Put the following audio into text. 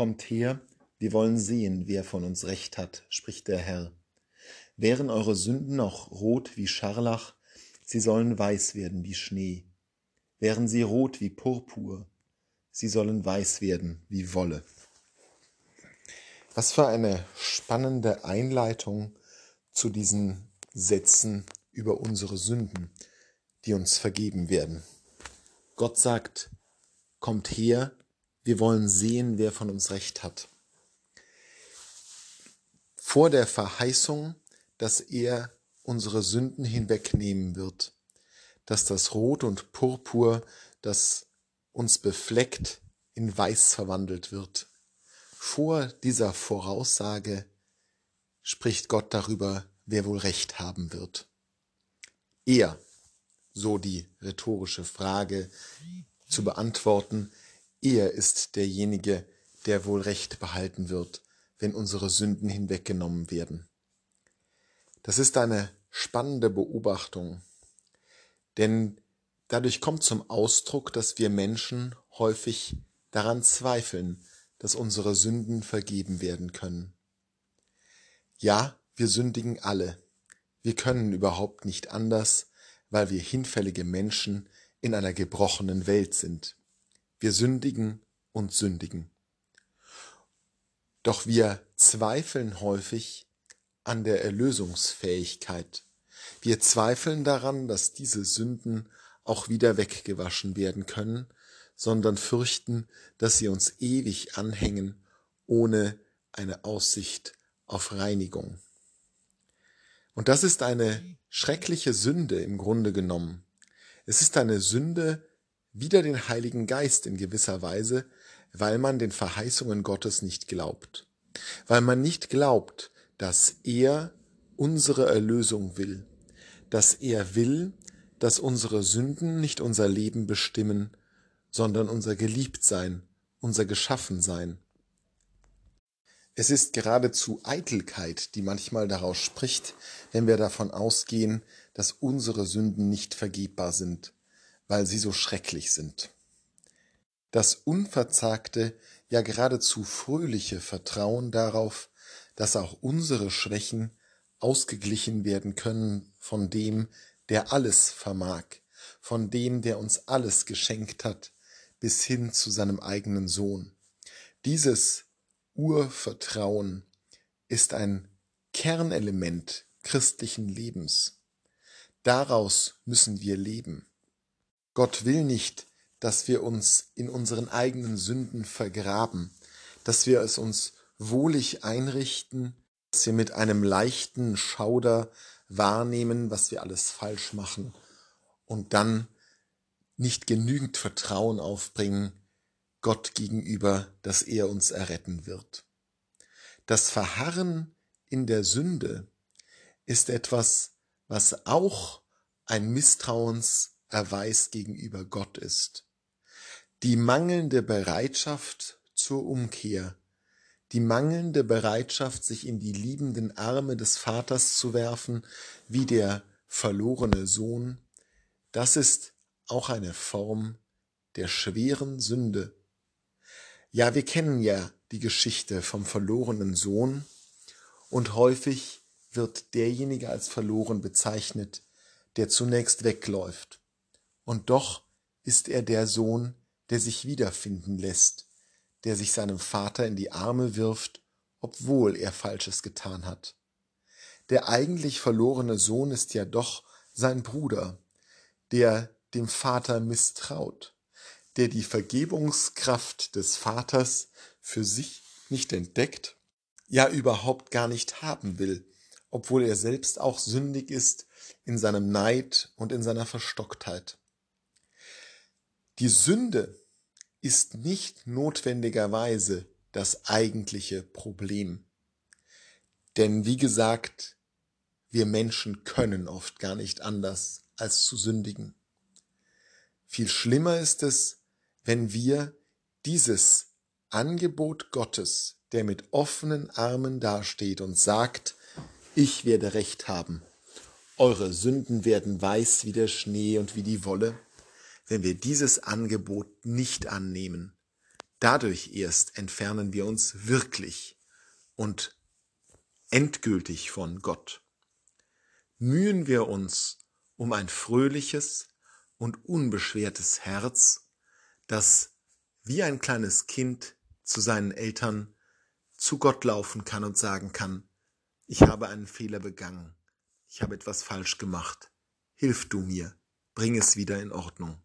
Kommt her, wir wollen sehen, wer von uns Recht hat, spricht der Herr. Wären eure Sünden noch rot wie Scharlach, sie sollen weiß werden wie Schnee. Wären sie rot wie Purpur, sie sollen weiß werden wie Wolle. Was für eine spannende Einleitung zu diesen Sätzen über unsere Sünden, die uns vergeben werden. Gott sagt, kommt her, wir wollen sehen, wer von uns Recht hat. Vor der Verheißung dass er unsere Sünden hinwegnehmen wird, dass das Rot und Purpur, das uns befleckt, in Weiß verwandelt wird. Vor dieser Voraussage spricht Gott darüber, wer wohl Recht haben wird. Er, so die rhetorische Frage zu beantworten, er ist derjenige, der wohl Recht behalten wird, wenn unsere Sünden hinweggenommen werden. Das ist eine spannende Beobachtung, denn dadurch kommt zum Ausdruck, dass wir Menschen häufig daran zweifeln, dass unsere Sünden vergeben werden können. Ja, wir sündigen alle. Wir können überhaupt nicht anders, weil wir hinfällige Menschen in einer gebrochenen Welt sind. Wir sündigen und sündigen. Doch wir zweifeln häufig an der Erlösungsfähigkeit. Wir zweifeln daran, dass diese Sünden auch wieder weggewaschen werden können, sondern fürchten, dass sie uns ewig anhängen, ohne eine Aussicht auf Reinigung. Und das ist eine schreckliche Sünde im Grunde genommen. Es ist eine Sünde wider den Heiligen Geist in gewisser Weise, weil man den Verheißungen Gottes nicht glaubt. Weil man nicht glaubt, dass er unsere Erlösung will, dass er will, dass unsere Sünden nicht unser Leben bestimmen, sondern unser Geliebtsein, unser Geschaffensein. Es ist geradezu Eitelkeit, die manchmal daraus spricht, wenn wir davon ausgehen, dass unsere Sünden nicht vergebbar sind, weil sie so schrecklich sind. Das unverzagte, ja geradezu fröhliche Vertrauen darauf, dass auch unsere Schwächen ausgeglichen werden können von dem, der alles vermag, von dem, der uns alles geschenkt hat, bis hin zu seinem eigenen Sohn. Dieses Urvertrauen ist ein Kernelement christlichen Lebens. Daraus müssen wir leben. Gott will nicht, dass wir uns in unseren eigenen Sünden vergraben, dass wir es uns wohlig einrichten, dass wir mit einem leichten Schauder wahrnehmen, was wir alles falsch machen und dann nicht genügend Vertrauen aufbringen Gott gegenüber, dass er uns erretten wird. Das Verharren in der Sünde ist etwas, was auch ein Misstrauenserweis gegenüber Gott ist. Die mangelnde Bereitschaft zur Umkehr die mangelnde Bereitschaft, sich in die liebenden Arme des Vaters zu werfen, wie der verlorene Sohn, das ist auch eine Form der schweren Sünde. Ja, wir kennen ja die Geschichte vom verlorenen Sohn und häufig wird derjenige als verloren bezeichnet, der zunächst wegläuft. Und doch ist er der Sohn, der sich wiederfinden lässt, der sich seinem Vater in die Arme wirft, obwohl er Falsches getan hat. Der eigentlich verlorene Sohn ist ja doch sein Bruder, der dem Vater misstraut, der die Vergebungskraft des Vaters für sich nicht entdeckt, ja überhaupt gar nicht haben will, obwohl er selbst auch sündig ist in seinem Neid und in seiner Verstocktheit. Die Sünde ist nicht notwendigerweise das eigentliche Problem. Denn wie gesagt, wir Menschen können oft gar nicht anders als zu sündigen. Viel schlimmer ist es, wenn wir dieses Angebot Gottes, der mit offenen Armen dasteht und sagt, ich werde Recht haben, eure Sünden werden weiß wie der Schnee und wie die Wolle, wenn wir dieses Angebot nicht annehmen, Dadurch erst entfernen wir uns wirklich und endgültig von Gott. Mühen wir uns um ein fröhliches und unbeschwertes Herz, das wie ein kleines Kind zu seinen Eltern zu Gott laufen kann und sagen kann, ich habe einen Fehler begangen, ich habe etwas falsch gemacht, hilf du mir, bring es wieder in Ordnung.